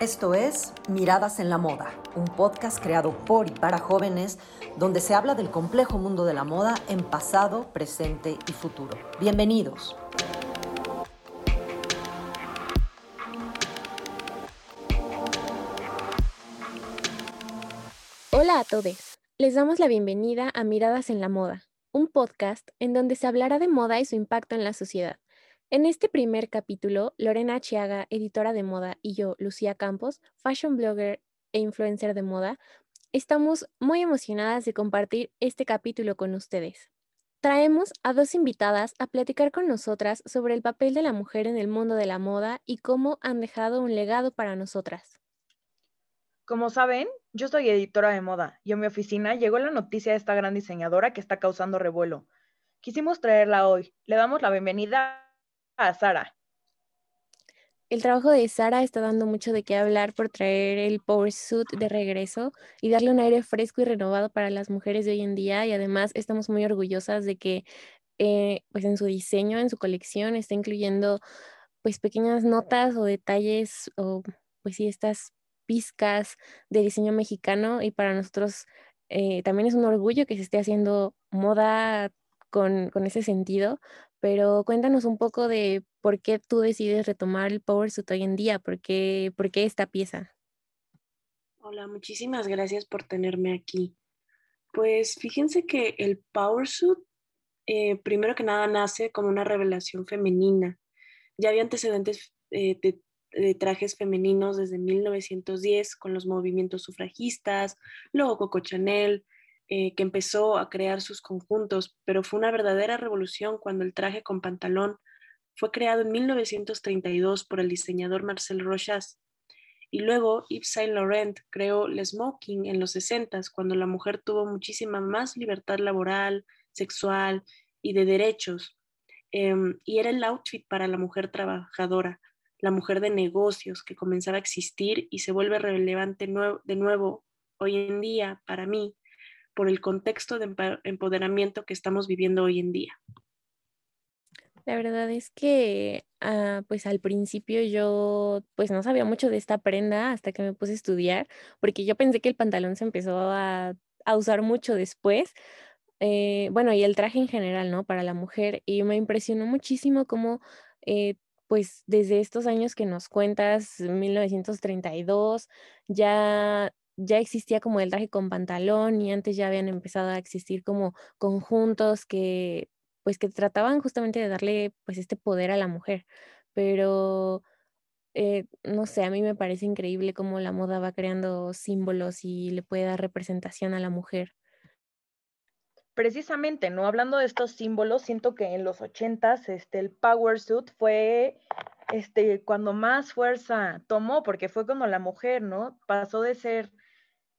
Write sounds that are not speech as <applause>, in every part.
Esto es Miradas en la Moda, un podcast creado por y para jóvenes donde se habla del complejo mundo de la moda en pasado, presente y futuro. Bienvenidos. Hola a todos. Les damos la bienvenida a Miradas en la Moda, un podcast en donde se hablará de moda y su impacto en la sociedad. En este primer capítulo, Lorena Chiaga, editora de moda, y yo, Lucía Campos, fashion blogger e influencer de moda, estamos muy emocionadas de compartir este capítulo con ustedes. Traemos a dos invitadas a platicar con nosotras sobre el papel de la mujer en el mundo de la moda y cómo han dejado un legado para nosotras. Como saben, yo soy editora de moda y en mi oficina llegó la noticia de esta gran diseñadora que está causando revuelo. Quisimos traerla hoy. Le damos la bienvenida a Sara. El trabajo de Sara está dando mucho de qué hablar por traer el Power Suit de regreso y darle un aire fresco y renovado para las mujeres de hoy en día. Y además estamos muy orgullosas de que eh, pues en su diseño, en su colección, está incluyendo pues pequeñas notas o detalles o pues sí, estas pizcas de diseño mexicano y para nosotros eh, también es un orgullo que se esté haciendo moda con, con ese sentido, pero cuéntanos un poco de por qué tú decides retomar el Power Suit hoy en día, por qué, por qué esta pieza. Hola, muchísimas gracias por tenerme aquí. Pues fíjense que el Power Suit, eh, primero que nada, nace como una revelación femenina. Ya había antecedentes eh, de, de, trajes femeninos desde 1910 con los movimientos sufragistas, luego Coco Chanel, eh, que empezó a crear sus conjuntos, pero fue una verdadera revolución cuando el traje con pantalón fue creado en 1932 por el diseñador Marcel Rochas. Y luego Yves Saint Laurent creó el smoking en los 60 cuando la mujer tuvo muchísima más libertad laboral, sexual y de derechos. Em, y era el outfit para la mujer trabajadora, la mujer de negocios que comenzaba a existir y se vuelve relevante de nuevo hoy en día para mí por el contexto de empoderamiento que estamos viviendo hoy en día. La verdad es que, ah, pues al principio yo, pues no sabía mucho de esta prenda hasta que me puse a estudiar, porque yo pensé que el pantalón se empezó a, usar mucho después, eh, bueno, y el traje en general, ¿no? Para la mujer, y me impresionó muchísimo cómo, eh, pues desde estos años que nos cuentas, 1932, ya ya existía como el traje con pantalón y antes ya habían empezado a existir como conjuntos que pues que trataban justamente de darle pues este poder a la mujer. Pero eh, no sé, a mí me parece increíble cómo la moda va creando símbolos y le puede dar representación a la mujer. Precisamente, ¿no? Hablando de estos símbolos, siento que en los ochentas, este, el power suit fue este, cuando más fuerza tomó, porque fue como la mujer, ¿no? Pasó de ser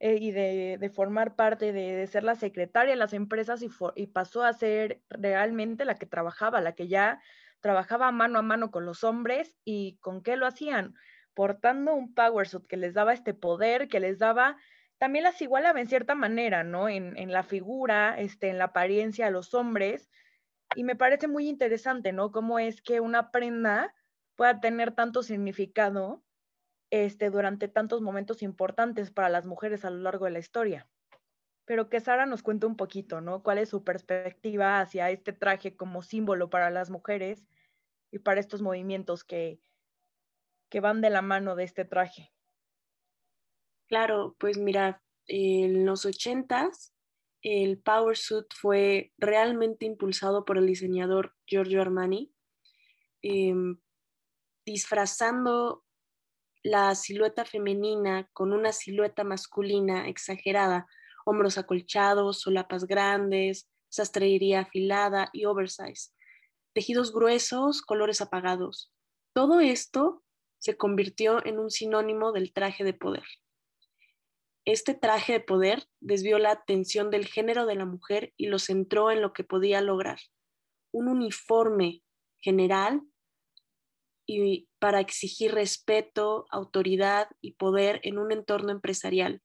eh, y de, formar parte de, ser la secretaria de las empresas y, pasó a ser realmente la que trabajaba, la que ya trabajaba mano a mano con los hombres y con qué lo hacían, portando un power suit que les daba este poder, que les daba, también las igualaba en cierta manera, ¿no? En, en la figura, este, en la apariencia a los hombres. Y me parece muy interesante, ¿no? Cómo es que una prenda pueda tener tanto significado este, durante tantos momentos importantes para las mujeres a lo largo de la historia. Pero que Sara nos cuente un poquito, ¿no? ¿Cuál es su perspectiva hacia este traje como símbolo para las mujeres y para estos movimientos que, que van de la mano de este traje? Claro, pues mira, en los ochentas el Power Suit fue realmente impulsado por el diseñador Giorgio Armani, em, disfrazando la silueta femenina con una silueta masculina exagerada, hombros acolchados, solapas grandes, sastrería afilada y oversize, tejidos gruesos, colores apagados. Todo esto se convirtió en un sinónimo del traje de poder. Este traje de poder desvió la atención del género de la mujer y lo centró en lo que podía lograr, un uniforme general y para exigir respeto, autoridad y poder en un entorno empresarial.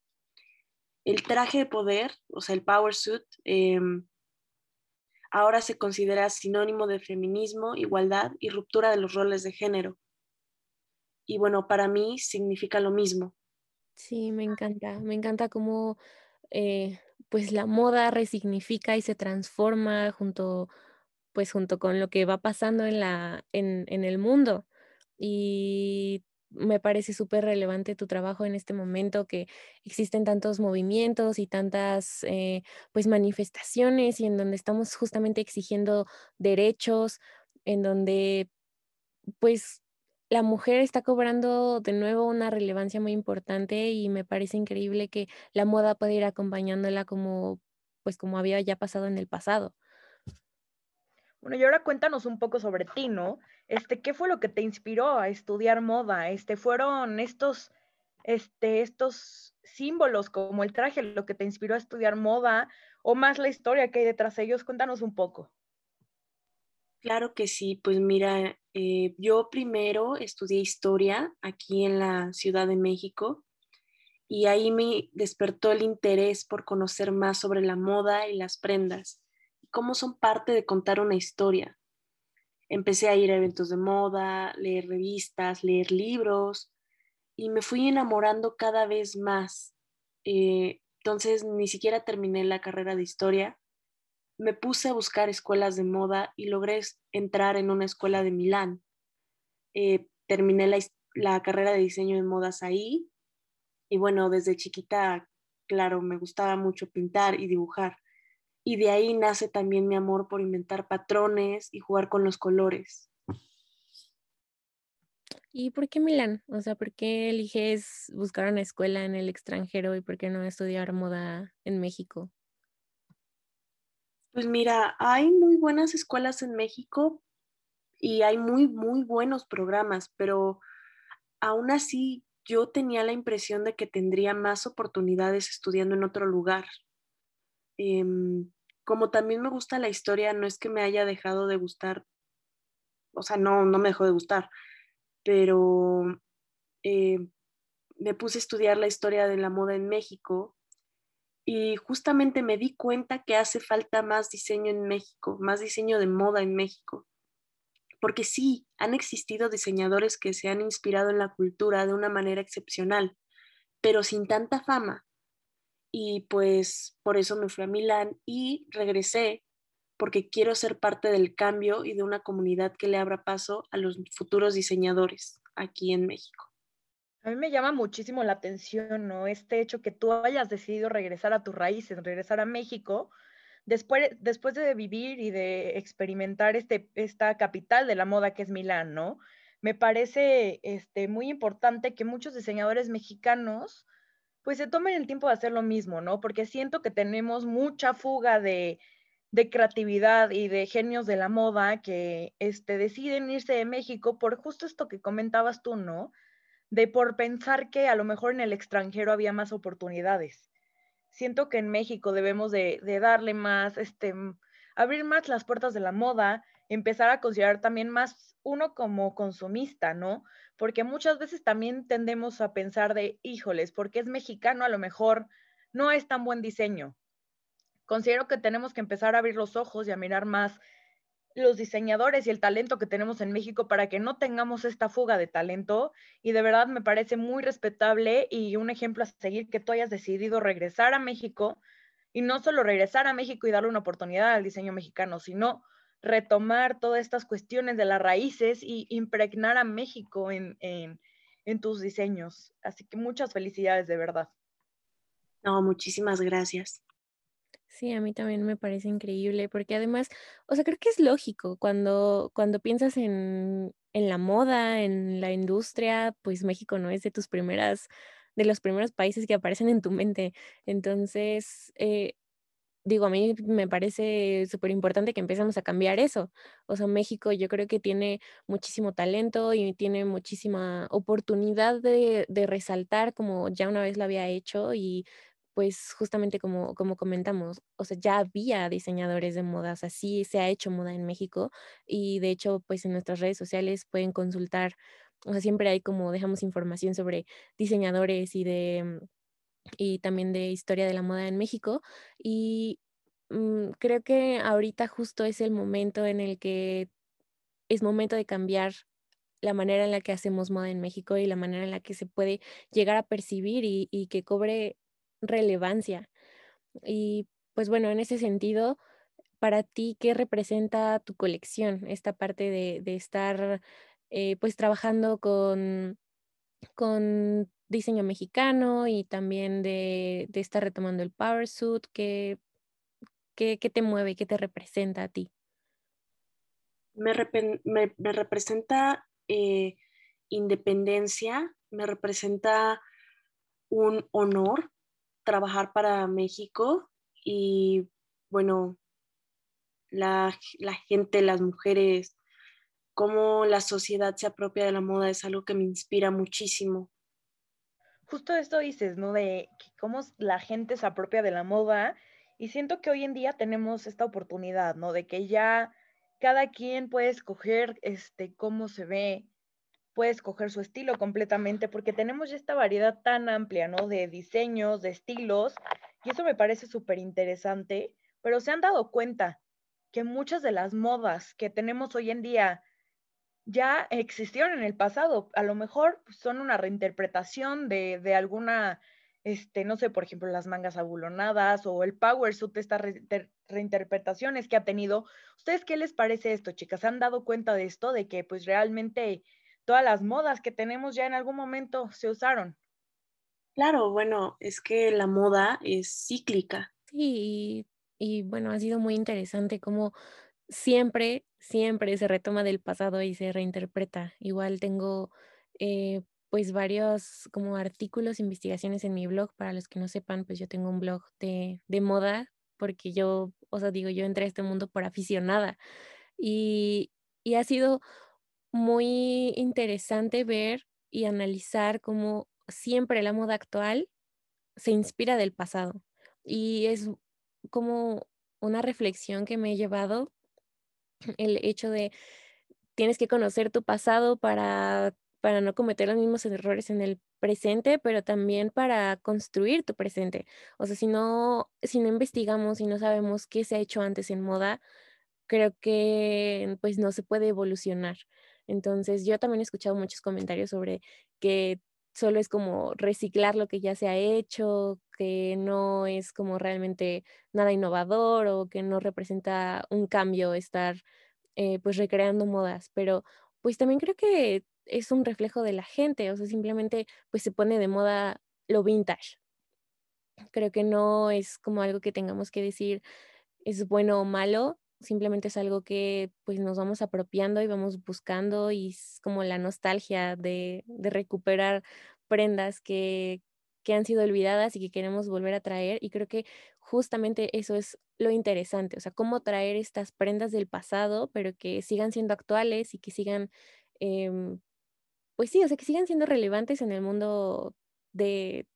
El traje de poder, o sea, el power suit, em, ahora se considera sinónimo de feminismo, igualdad y ruptura de los roles de género. y bueno, para mí significa lo mismo. Sí, me encanta, me encanta cómo eh, pues la moda resignifica y se transforma junto pues junto con lo que va pasando en, la, en, en el mundo. Y me parece súper relevante tu trabajo en este momento, que existen tantos movimientos y tantas eh, pues manifestaciones y en donde estamos justamente exigiendo derechos, en donde pues la mujer está cobrando de nuevo una relevancia muy importante y me parece increíble que la moda pueda ir acompañándola como pues como había ya pasado en el pasado. Bueno, y ahora cuéntanos un poco sobre ti, ¿no? Este, ¿qué fue lo que te inspiró a estudiar moda? Este, fueron estos, este, estos símbolos como el traje lo que te inspiró a estudiar moda o más la historia que hay detrás de ellos. Cuéntanos un poco. Claro que sí, pues mira, eh, yo primero estudié historia aquí en la Ciudad de México y ahí me despertó el interés por conocer más sobre la moda y las prendas cómo son parte de contar una historia. Empecé a ir a eventos de moda, leer revistas, leer libros y me fui enamorando cada vez más. Eh, entonces ni siquiera terminé la carrera de historia. Me puse a buscar escuelas de moda y logré entrar en una escuela de Milán. Eh, terminé la, la carrera de diseño de modas ahí y bueno, desde chiquita, claro, me gustaba mucho pintar y dibujar y de ahí nace también mi amor por inventar patrones y jugar con los colores. ¿Y por qué Milán? O sea, ¿por qué eliges buscar una escuela en el extranjero y por qué no estudiar moda en México? Pues mira, hay muy buenas escuelas en México y hay muy, muy buenos programas, pero aún así yo tenía la impresión de que tendría más oportunidades estudiando en otro lugar. Em, como también me gusta la historia, no es que me haya dejado de gustar, o sea, no, no me dejó de gustar, pero eh, me puse a estudiar la historia de la moda en México y justamente me di cuenta que hace falta más diseño en México, más diseño de moda en México. Porque sí, han existido diseñadores que se han inspirado en la cultura de una manera excepcional, pero sin tanta fama, y pues por eso me fui a Milán y regresé porque quiero ser parte del cambio y de una comunidad que le abra paso a los futuros diseñadores aquí en México. A mí me llama muchísimo la atención, ¿no? Este hecho que tú hayas decidido regresar a tus raíces, regresar a México, después, después de vivir y de experimentar este, esta capital de la moda que es Milán, ¿no? Me parece este, muy importante que muchos diseñadores mexicanos pues se tomen el tiempo de hacer lo mismo, ¿no? Porque siento que tenemos mucha fuga de, creatividad y de genios de la moda que este, deciden irse de México por justo esto que comentabas tú, ¿no? De por pensar que a lo mejor en el extranjero había más oportunidades. Siento que en México debemos de, de darle más, este, abrir más las puertas de la moda, empezar a considerar también más uno como consumista, ¿no? Porque muchas veces también tendemos a pensar de, híjoles, porque es mexicano, a lo mejor no es tan buen diseño. Considero que tenemos que empezar a abrir los ojos y a mirar más los diseñadores y el talento que tenemos en México para que no tengamos esta fuga de talento. Y de verdad me parece muy respetable y un ejemplo a seguir que tú hayas decidido regresar a México y no solo regresar a México y darle una oportunidad al diseño mexicano, sino retomar todas estas cuestiones de las raíces y impregnar a México en, tus diseños. Así que muchas felicidades, de verdad. No, muchísimas gracias. Sí, a mí también me parece increíble, porque además, o sea, creo que es lógico cuando, cuando piensas en, en la moda, en la industria, pues México no es de tus primeras, de los primeros países que aparecen en tu mente. Entonces, eh, digo, a mí me parece súper importante que empecemos a cambiar eso. O sea, México yo creo que tiene muchísimo talento y tiene muchísima oportunidad de, resaltar como ya una vez lo había hecho y pues justamente como, como comentamos, o sea, ya había diseñadores de modas, así se ha hecho moda en México y de hecho pues en nuestras redes sociales pueden consultar, o sea, siempre hay como dejamos información sobre diseñadores y de y también de historia de la moda en México. Y mm, creo que ahorita justo es el momento en el que es momento de cambiar la manera en la que hacemos moda en México y la manera en la que se puede llegar a percibir y, que cobre relevancia. Y pues bueno, en ese sentido, para ti, ¿qué representa tu colección? Esta parte de, estar eh, pues trabajando con, con diseño mexicano y también de, estar retomando el power suit, ¿qué, qué, te mueve, qué te representa a ti? Me, representa eh, independencia, me representa un honor trabajar para México y bueno, la, la, gente, las mujeres, cómo la sociedad se apropia de la moda es algo que me inspira muchísimo. Justo esto dices, ¿no? De cómo la gente se apropia de la moda y siento que hoy en día tenemos esta oportunidad, ¿no? De que ya cada quien puede escoger este, cómo se ve, puede escoger su estilo completamente, porque tenemos ya esta variedad tan amplia, ¿no? De diseños, de estilos, y eso me parece súper interesante, pero se han dado cuenta que muchas de las modas que tenemos hoy en día ya existieron en el pasado, a lo mejor son una reinterpretación de, de alguna este, no sé, por ejemplo, las mangas abulonadas o el power suit, estas reinterpretaciones que ha tenido. ¿Ustedes qué les parece esto, chicas? ¿Se han dado cuenta de esto, de que pues realmente todas las modas que tenemos ya en algún momento se usaron? Claro, bueno, es que la moda es cíclica. Sí, y, bueno, ha sido muy interesante cómo siempre, siempre se retoma del pasado y se reinterpreta. Igual tengo eh, pues varios como artículos, investigaciones en mi blog. Para los que no sepan, pues yo tengo un blog de, moda porque yo, o sea, digo, yo entré a este mundo por aficionada y, y ha sido muy interesante ver y analizar cómo siempre la moda actual se inspira del pasado y es como una reflexión que me he llevado el hecho de tienes que conocer tu pasado para para no cometer los mismos errores en el presente, pero también para construir tu presente. O sea, si no, si no investigamos y no sabemos qué se ha hecho antes en moda, creo que pues no se puede evolucionar. Entonces, yo también he escuchado muchos comentarios sobre que solo es como reciclar lo que ya se ha hecho, que no es como realmente nada innovador o que no representa un cambio estar eh, pues recreando modas, pero pues también creo que es un reflejo de la gente, o sea, simplemente pues se pone de moda lo vintage. Creo que no es como algo que tengamos que decir es bueno o malo, simplemente es algo que pues nos vamos apropiando y vamos buscando y es como la nostalgia de, recuperar prendas que, que han sido olvidadas y que queremos volver a traer. Y creo que justamente eso es lo interesante, o sea, cómo traer estas prendas del pasado, pero que sigan siendo actuales y que sigan em, pues sí, o sea, que sigan siendo relevantes en el mundo de,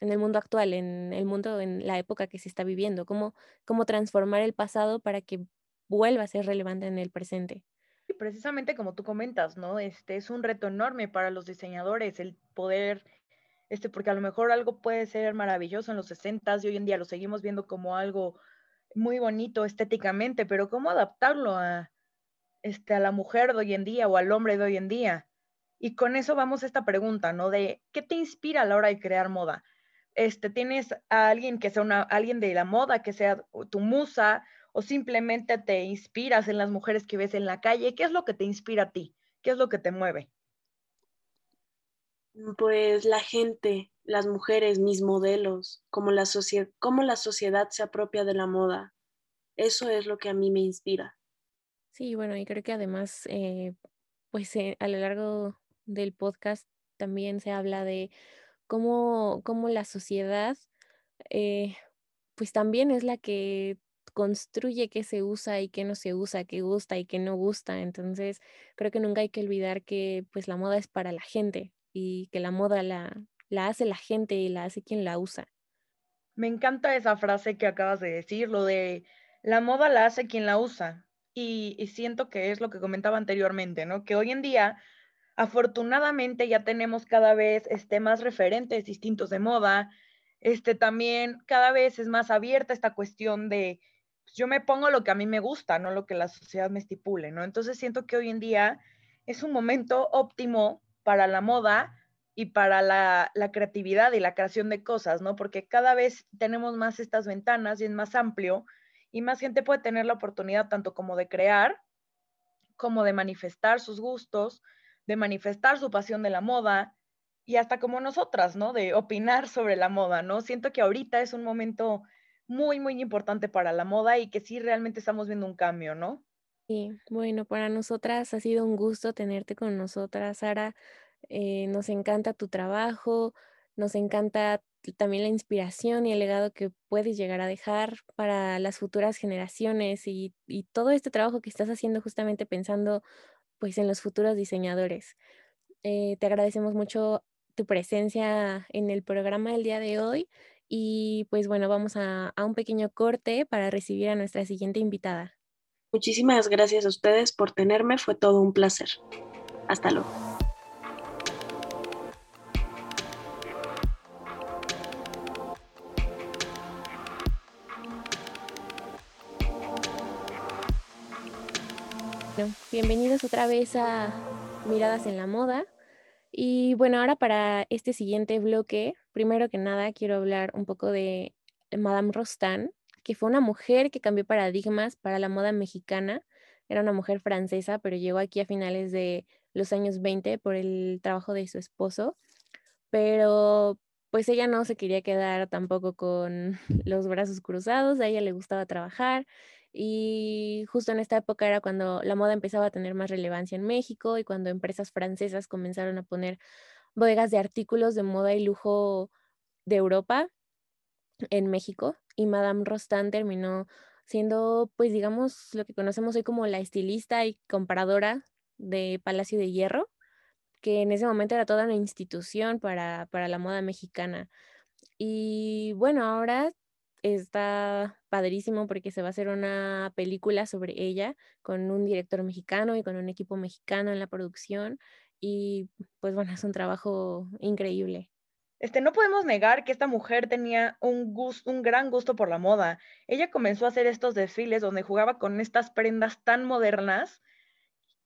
en el mundo actual, en el mundo, en la época que se está viviendo, cómo, cómo transformar el pasado para que vuelva a ser relevante en el presente. Y precisamente como tú comentas, ¿no? Este es un reto enorme para los diseñadores el poder, este, porque a lo mejor algo puede ser maravilloso en los 60 y hoy en día lo seguimos viendo como algo muy bonito estéticamente, pero cómo adaptarlo a, este, a la mujer de hoy en día o al hombre de hoy en día. Y con eso vamos a esta pregunta, ¿no? De ¿qué te inspira a la hora de crear moda? Este, ¿Tienes a alguien que sea una, alguien de la moda, que sea tu musa, o simplemente te inspiras en las mujeres que ves en la calle? ¿Qué es lo que te inspira a ti? ¿Qué es lo que te mueve? Pues la gente, las mujeres, mis modelos, como la, cómo la sociedad se apropia de la moda. Eso es lo que a mí me inspira. Sí, bueno, y creo que además, eh, pues eh, a lo largo del podcast también se habla de cómo, cómo la sociedad, eh, pues también es la que construye qué se usa y qué no se usa, qué gusta y qué no gusta. Entonces, creo que nunca hay que olvidar que pues la moda es para la gente y que la moda la, la hace la gente y la hace quien la usa. Me encanta esa frase que acabas de decir, lo de la moda la hace quien la usa. Y, y siento que es lo que comentaba anteriormente, ¿no? Que hoy en día Afortunadamente ya tenemos cada vez este, más referentes distintos de moda. Este, también cada vez es más abierta esta cuestión de yo me pongo lo que a mí me gusta, no lo que la sociedad me estipule, ¿no? Entonces siento que hoy en día es un momento óptimo para la moda y para la, la, creatividad y la creación de cosas, ¿no? Porque cada vez tenemos más estas ventanas y es más amplio y más gente puede tener la oportunidad tanto como de crear, como de manifestar sus gustos, de manifestar su pasión de la moda y hasta como nosotras, ¿no? De opinar sobre la moda, ¿no? Siento que ahorita es un momento muy, muy importante para la moda y que sí realmente estamos viendo un cambio, ¿no? Sí, bueno, para nosotras ha sido un gusto tenerte con nosotras, Sara. Eh, nos encanta tu trabajo, nos encanta también la inspiración y el legado que puedes llegar a dejar para las futuras generaciones y, y todo este trabajo que estás haciendo justamente pensando pues en los futuros diseñadores. Eh, te agradecemos mucho tu presencia en el programa del día de hoy y pues bueno, vamos a, a un pequeño corte para recibir a nuestra siguiente invitada. Muchísimas gracias a ustedes por tenerme, fue todo un placer. Hasta luego. bienvenidos otra vez a Miradas en la Moda. Y bueno, ahora para este siguiente bloque, primero que nada quiero hablar un poco de Madame Rostand, que fue una mujer que cambió paradigmas para la moda mexicana. Era una mujer francesa, pero llegó aquí a finales de los años 20 por el trabajo de su esposo. Pero pues ella no se quería quedar tampoco con <laughs> los brazos cruzados, a ella le gustaba trabajar y justo en esta época era cuando la moda empezaba a tener más relevancia en México y cuando empresas francesas comenzaron a poner bodegas de artículos de moda y lujo de Europa en México y Madame Rostand terminó siendo, pues digamos, lo que conocemos hoy como la estilista y compradora de Palacio de Hierro, que en ese momento era toda una institución para, para la moda mexicana. Y bueno, ahora está padrísimo porque se va a hacer una película sobre ella con un director mexicano y con un equipo mexicano en la producción y pues bueno, es un trabajo increíble. Este, no podemos negar que esta mujer tenía un, gusto, un gran gusto por la moda. Ella comenzó a hacer estos desfiles donde jugaba con estas prendas tan modernas,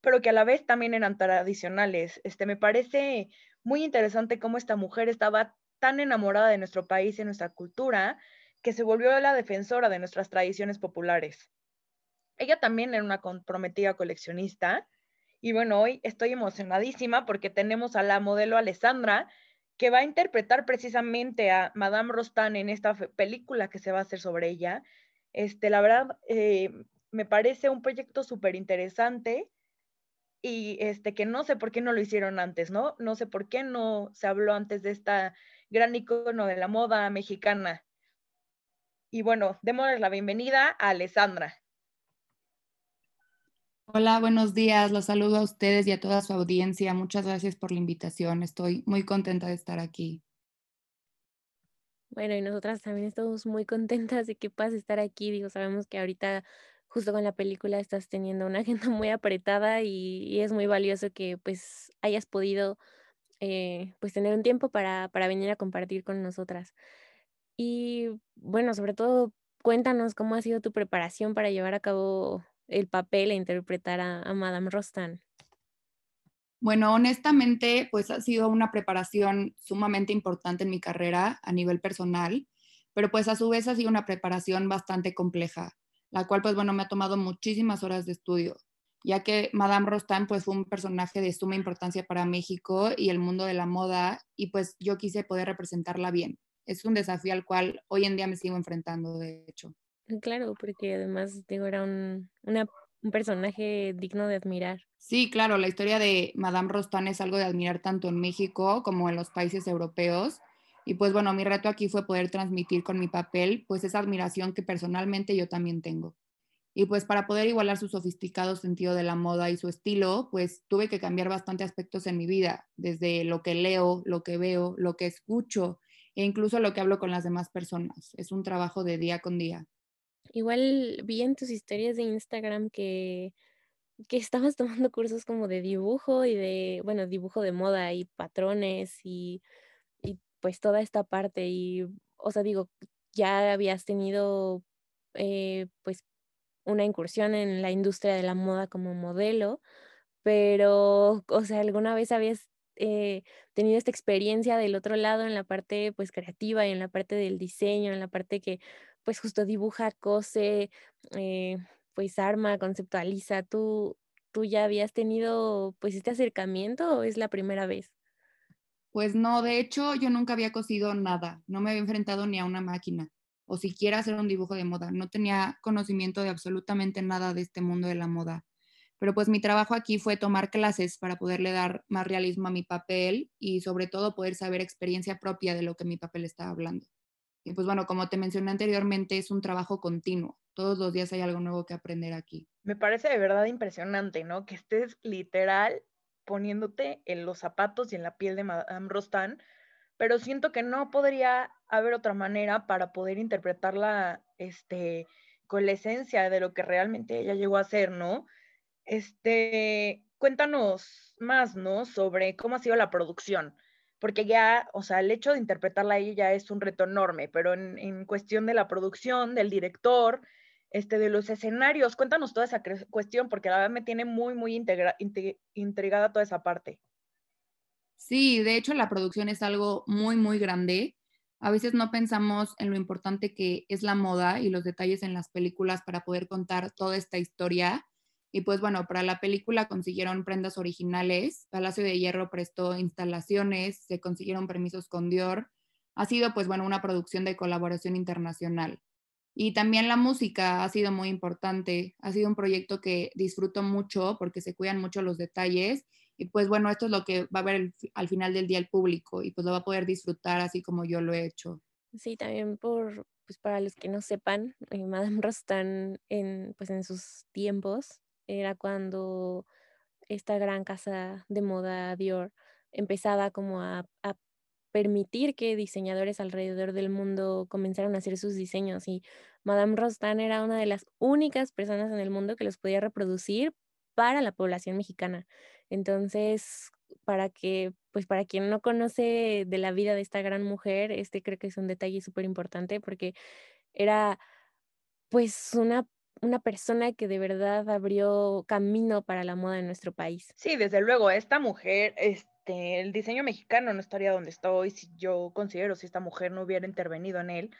pero que a la vez también eran tradicionales. Este, me parece muy interesante cómo esta mujer estaba tan enamorada de nuestro país y nuestra cultura que se volvió la defensora de nuestras tradiciones populares. Ella también era una comprometida coleccionista y bueno, hoy estoy emocionadísima porque tenemos a la modelo Alessandra que va a interpretar precisamente a Madame Rostand en esta película que se va a hacer sobre ella. Este, la verdad, eh, me parece un proyecto súper interesante y este, que no sé por qué no lo hicieron antes, ¿no? No sé por qué no se habló antes de esta gran icono de la moda mexicana. Y bueno, démosle la bienvenida a Alessandra. Hola, buenos días. Los saludo a ustedes y a toda su audiencia. Muchas gracias por la invitación. Estoy muy contenta de estar aquí. Bueno, y nosotras también estamos muy contentas de que puedas estar aquí. Digo, sabemos que ahorita justo con la película estás teniendo una <laughs> agenda muy apretada y, es muy valioso que pues hayas podido eh, pues tener un tiempo para, para venir a compartir con nosotras. Y bueno, sobre todo, cuéntanos cómo ha sido tu preparación para llevar a cabo el papel e interpretar a, Madame Rostand. Bueno, honestamente, pues ha sido una preparación sumamente importante en mi carrera a nivel personal, pero pues a su vez ha sido una preparación bastante compleja, la cual pues bueno, me ha tomado muchísimas horas de estudio, ya que Madame Rostand pues fue un personaje de suma importancia para México y el mundo de la moda y pues yo quise poder representarla bien es un desafío al cual hoy en día me sigo enfrentando, de hecho. Mm, claro, porque además, digo, era un, un personaje digno de admirar. Sí, claro, la historia de Madame Rostand es algo de admirar tanto en México como en los países europeos. Y pues bueno, mi reto aquí fue poder transmitir con mi papel pues esa admiración que personalmente yo también tengo. Y pues para poder igualar su sofisticado sentido de la moda y su estilo, pues tuve que cambiar bastante aspectos en mi vida, desde lo que leo, lo que veo, lo que escucho e incluso lo que hablo con las demás personas. Es un trabajo de día con día. Igual vi en tus historias de Instagram que, que estabas <laughs> tomando cursos como de dibujo y de, bueno, dibujo de moda y patrones y, y pues toda esta parte. Y, o sea, digo, ya habías tenido eh, pues una incursión en la industria de la moda como modelo, pero, o sea, ¿alguna vez habías eh, tenido esta experiencia del otro lado en la parte pues creativa y en la parte del diseño, en la parte que pues justo dibuja, cose, eh, pues arma, conceptualiza? ¿Tú, ¿Tú ya habías tenido pues este acercamiento o es la primera vez? Pues no, de hecho yo nunca había cosido nada, no me había enfrentado ni a una máquina o siquiera hacer un dibujo de moda, no tenía conocimiento de absolutamente nada de este mundo de la moda. Pero pues mi trabajo aquí fue tomar clases para poderle dar más realismo a mi papel y sobre todo poder saber experiencia propia de lo que mi papel estaba hablando. Y pues bueno, como te mencioné anteriormente, es un trabajo continuo. Todos los días hay algo nuevo que aprender aquí. Me parece de verdad impresionante, ¿no? Que estés literal poniéndote en los zapatos y en la piel de Madame Rostand, pero siento que no podría haber otra manera para poder interpretarla este, con la esencia de lo que realmente ella llegó a ser, ¿no? Este, cuéntanos más, ¿no? Sobre cómo ha sido la producción, porque ya, o sea, el hecho de interpretarla ahí ya es un reto enorme, pero en, cuestión de la producción, del director, este, de los escenarios, cuéntanos toda esa cuestión, porque la verdad me tiene muy, muy intrigada toda esa parte. Sí, de hecho la producción es algo muy, muy grande. A veces no pensamos en lo importante que es la moda y los detalles en las películas para poder contar toda esta historia y pues bueno, para la película consiguieron prendas originales, Palacio de Hierro prestó instalaciones, se consiguieron permisos con Dior. Ha sido pues bueno una producción de colaboración internacional. Y también la música ha sido muy importante, ha sido un proyecto que disfruto mucho porque se cuidan mucho los detalles y pues bueno, esto es lo que va a ver al final del día el público y pues lo va a poder disfrutar así como yo lo he hecho. Sí, también por, pues para los que no sepan, eh, Madame Rostand en, pues en sus tiempos era cuando esta gran casa de moda Dior empezaba como a, permitir que diseñadores alrededor del mundo comenzaran a hacer sus diseños y Madame Rostand era una de las únicas personas en el mundo que los podía reproducir para la población mexicana. Entonces, para que, pues para quien no conoce de la vida de esta gran mujer, este creo que es un detalle súper importante porque era pues una una persona que de verdad abrió camino para la moda en nuestro país. Sí, desde luego, esta mujer, este, el diseño mexicano no estaría donde está hoy si yo considero si esta mujer no hubiera intervenido en él.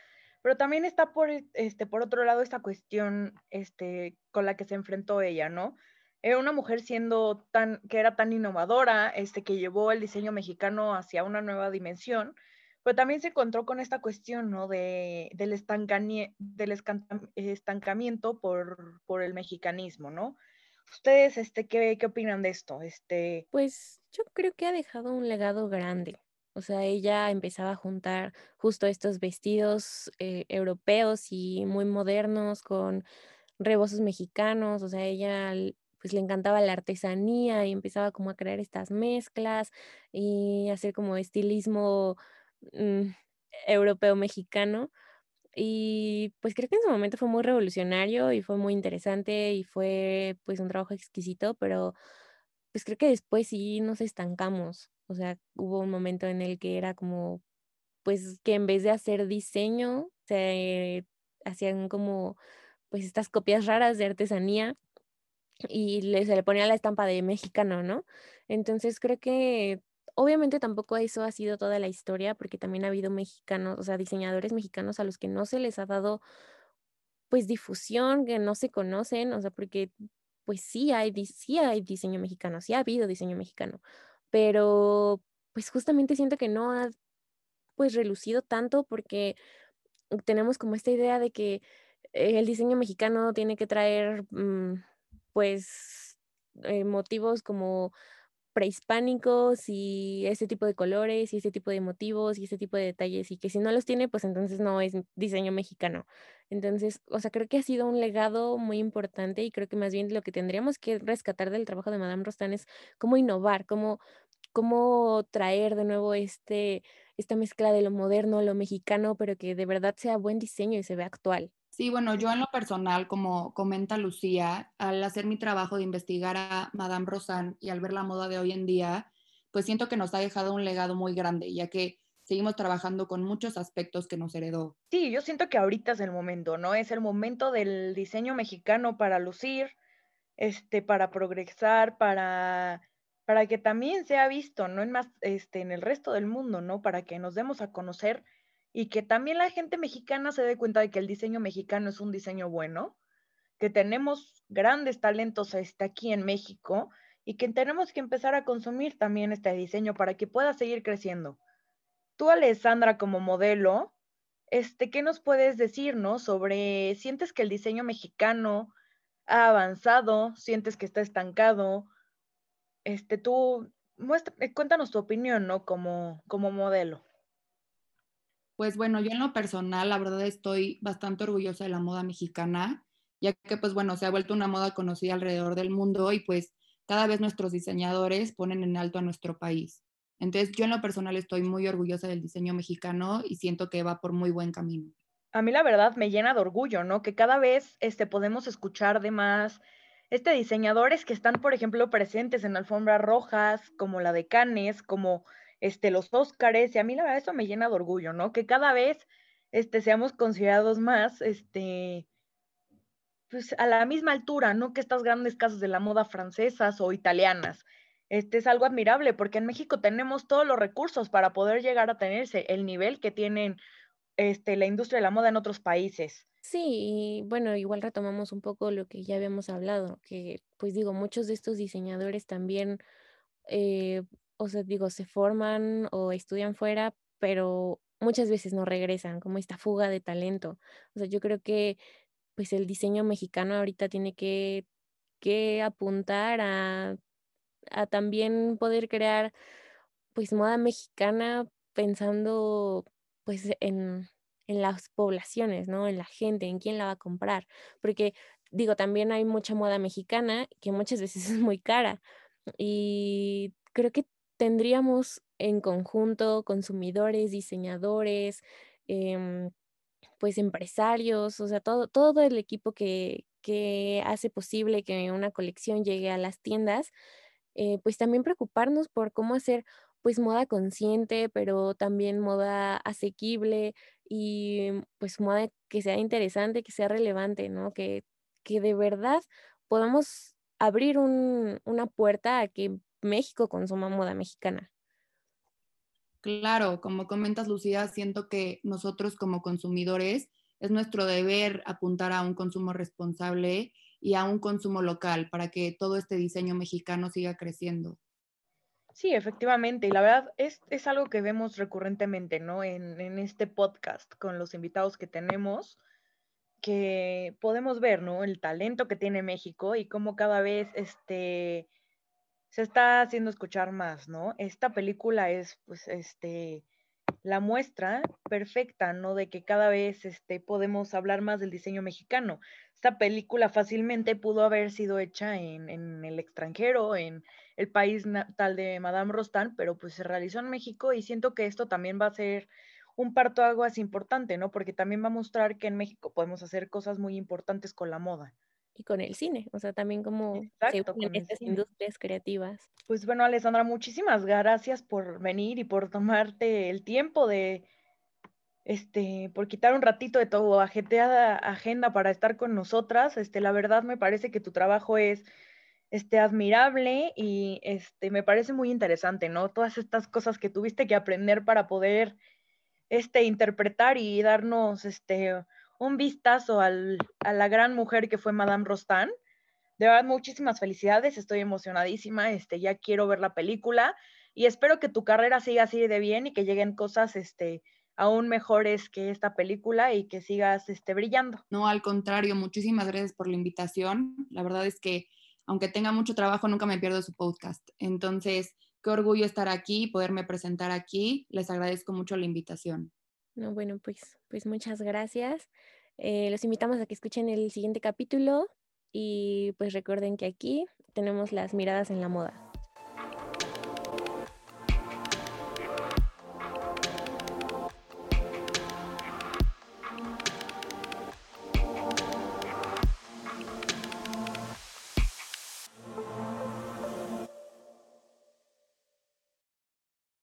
Pero también está por, este, por otro lado esta cuestión este, con la que se enfrentó ella, ¿no? Era una mujer siendo tan, que era tan innovadora, este, que llevó el diseño mexicano hacia una nueva dimensión, pero también se encontró con esta cuestión, ¿no? De, del, del estancamiento por, por, el mexicanismo, ¿no? ¿Ustedes este, ¿qué, qué opinan de esto? Este... Pues yo creo que ha dejado un legado grande. O sea, ella empezaba a juntar justo estos vestidos eh, europeos y muy modernos con rebozos mexicanos. O sea, ella pues le encantaba la artesanía y empezaba como a crear estas mezclas y hacer como estilismo Mm, europeo mexicano. Y pues creo que en su momento fue muy revolucionario y fue muy interesante y fue pues un trabajo exquisito, pero pues creo que después sí nos estancamos. O sea, hubo un momento en el que era como, pues que en vez de hacer diseño, se hacían como pues estas copias raras de artesanía y se le ponía la estampa de mexicano, ¿no? Entonces creo que Obviamente tampoco eso ha sido toda la historia, porque también ha habido mexicanos, o sea, diseñadores mexicanos a los que no se les ha dado pues difusión, que no se conocen, o sea, porque pues sí hay, sí hay diseño mexicano, sí ha habido diseño mexicano, pero pues justamente siento que no ha pues relucido tanto porque tenemos como esta idea de que el diseño mexicano tiene que traer mm, pues eh, motivos como prehispánicos y ese tipo de colores y ese tipo de motivos y ese tipo de detalles y que si no los tiene, pues entonces no es diseño mexicano. Entonces, o sea, creo que ha sido un legado muy importante y creo que más bien lo que tendríamos que rescatar del trabajo de Madame Rostand es cómo innovar, cómo, cómo traer de nuevo este, esta mezcla de lo moderno, lo mexicano, pero que de verdad sea buen diseño y se vea actual. Sí, bueno, yo en lo personal, como comenta Lucía, al hacer mi trabajo de investigar a Madame Rosan y al ver la moda de hoy en día, pues siento que nos ha dejado un legado muy grande, ya que seguimos trabajando con muchos aspectos que nos heredó. Sí, yo siento que ahorita es el momento, ¿no? Es el momento del diseño mexicano para lucir, este, para progresar, para, para que también sea visto, ¿no? En más, este, en el resto del mundo, ¿no? Para que nos demos a conocer y que también la gente mexicana se dé cuenta de que el diseño mexicano es un diseño bueno, que tenemos grandes talentos este, aquí en México y que tenemos que empezar a consumir también este diseño para que pueda seguir creciendo. Tú, Alessandra, como modelo, este, ¿qué nos puedes decir, no? Sobre, ¿sientes que el diseño mexicano ha avanzado? ¿Sientes que está estancado? Este, tú, muestra, eh, cuéntanos tu opinión, ¿no? Como, como modelo. Pues bueno, yo en lo personal, la verdad estoy bastante orgullosa de la moda mexicana, ya que pues bueno, se ha vuelto una moda conocida alrededor del mundo y pues cada vez nuestros diseñadores ponen en alto a nuestro país. Entonces, yo en lo personal estoy muy orgullosa del diseño mexicano y siento que va por muy buen camino. A mí la verdad me llena de orgullo, ¿no? Que cada vez este, podemos escuchar de más este, diseñadores que están, por ejemplo, presentes en alfombras rojas, como la de Cannes, como este, los Óscares, y a mí la verdad eso me llena de orgullo, ¿no? Que cada vez este, seamos considerados más, este, pues a la misma altura, ¿no? Que estas grandes casas de la moda francesas o italianas. Este es algo admirable porque en México tenemos todos los recursos para poder llegar a tenerse el nivel que tienen este, la industria de la moda en otros países. Sí, bueno, igual retomamos un poco lo que ya habíamos hablado, que pues digo, muchos de estos diseñadores también, eh, o sea, digo, se forman o estudian fuera, pero muchas veces no regresan, como esta fuga de talento. O sea, yo creo que pues el diseño mexicano ahorita tiene que, que apuntar a, a, también poder crear pues moda mexicana pensando pues en, en las poblaciones, ¿no? En la gente, en quién la va a comprar. Porque digo, también hay mucha moda mexicana que muchas veces <laughs> es muy cara. Y creo que tendríamos en conjunto consumidores, diseñadores, eh, pues empresarios, o sea, todo, todo el equipo que, que hace posible que una colección llegue a las tiendas, eh, pues también preocuparnos por cómo hacer pues moda consciente, pero también moda asequible y pues moda que sea interesante, que sea relevante, ¿no? Que, que de verdad podamos abrir un, una puerta a que México consuma moda mexicana. Claro, como comentas Lucía, siento que nosotros como consumidores es nuestro deber apuntar a un consumo responsable y a un consumo local para que todo este diseño mexicano siga creciendo. Sí, efectivamente, y la verdad es, es algo que vemos recurrentemente, ¿no? En, en, este podcast con los invitados que tenemos, que podemos ver, ¿no? El talento que tiene México y cómo cada vez este, se está haciendo escuchar más, ¿no? Esta película es, pues, este, la muestra perfecta, ¿no? De que cada vez este, podemos hablar más del diseño mexicano. Esta película fácilmente pudo haber sido hecha en, en el extranjero, en el país natal de Madame Rostand, pero pues se realizó en México y siento que esto también va a ser un parto aguas importante, ¿no? Porque también va a mostrar que en México podemos hacer cosas muy importantes con la moda y con el cine, o sea, también como Exacto, en estas industrias creativas. Pues bueno, Alessandra, muchísimas gracias por venir y por tomarte el tiempo de, este, por quitar un ratito de tu ajeteada agenda para estar con nosotras. Este, la verdad me parece que tu trabajo es, este, admirable y, este, me parece muy interesante, ¿no? Todas estas cosas que tuviste que aprender para poder, este, interpretar y darnos, este, un vistazo al, a la gran mujer que fue Madame Rostand. De verdad, muchísimas felicidades, estoy emocionadísima, este, ya quiero ver la película y espero que tu carrera siga así de bien y que lleguen cosas este, aún mejores que esta película y que sigas este, brillando. No, al contrario, muchísimas gracias por la invitación. La verdad es que aunque tenga mucho trabajo, nunca me pierdo su podcast. Entonces, qué orgullo estar aquí, poderme presentar aquí. Les agradezco mucho la invitación. No, bueno, pues, pues muchas gracias. Eh, los invitamos a que escuchen el siguiente capítulo y pues recuerden que aquí tenemos las miradas en la moda.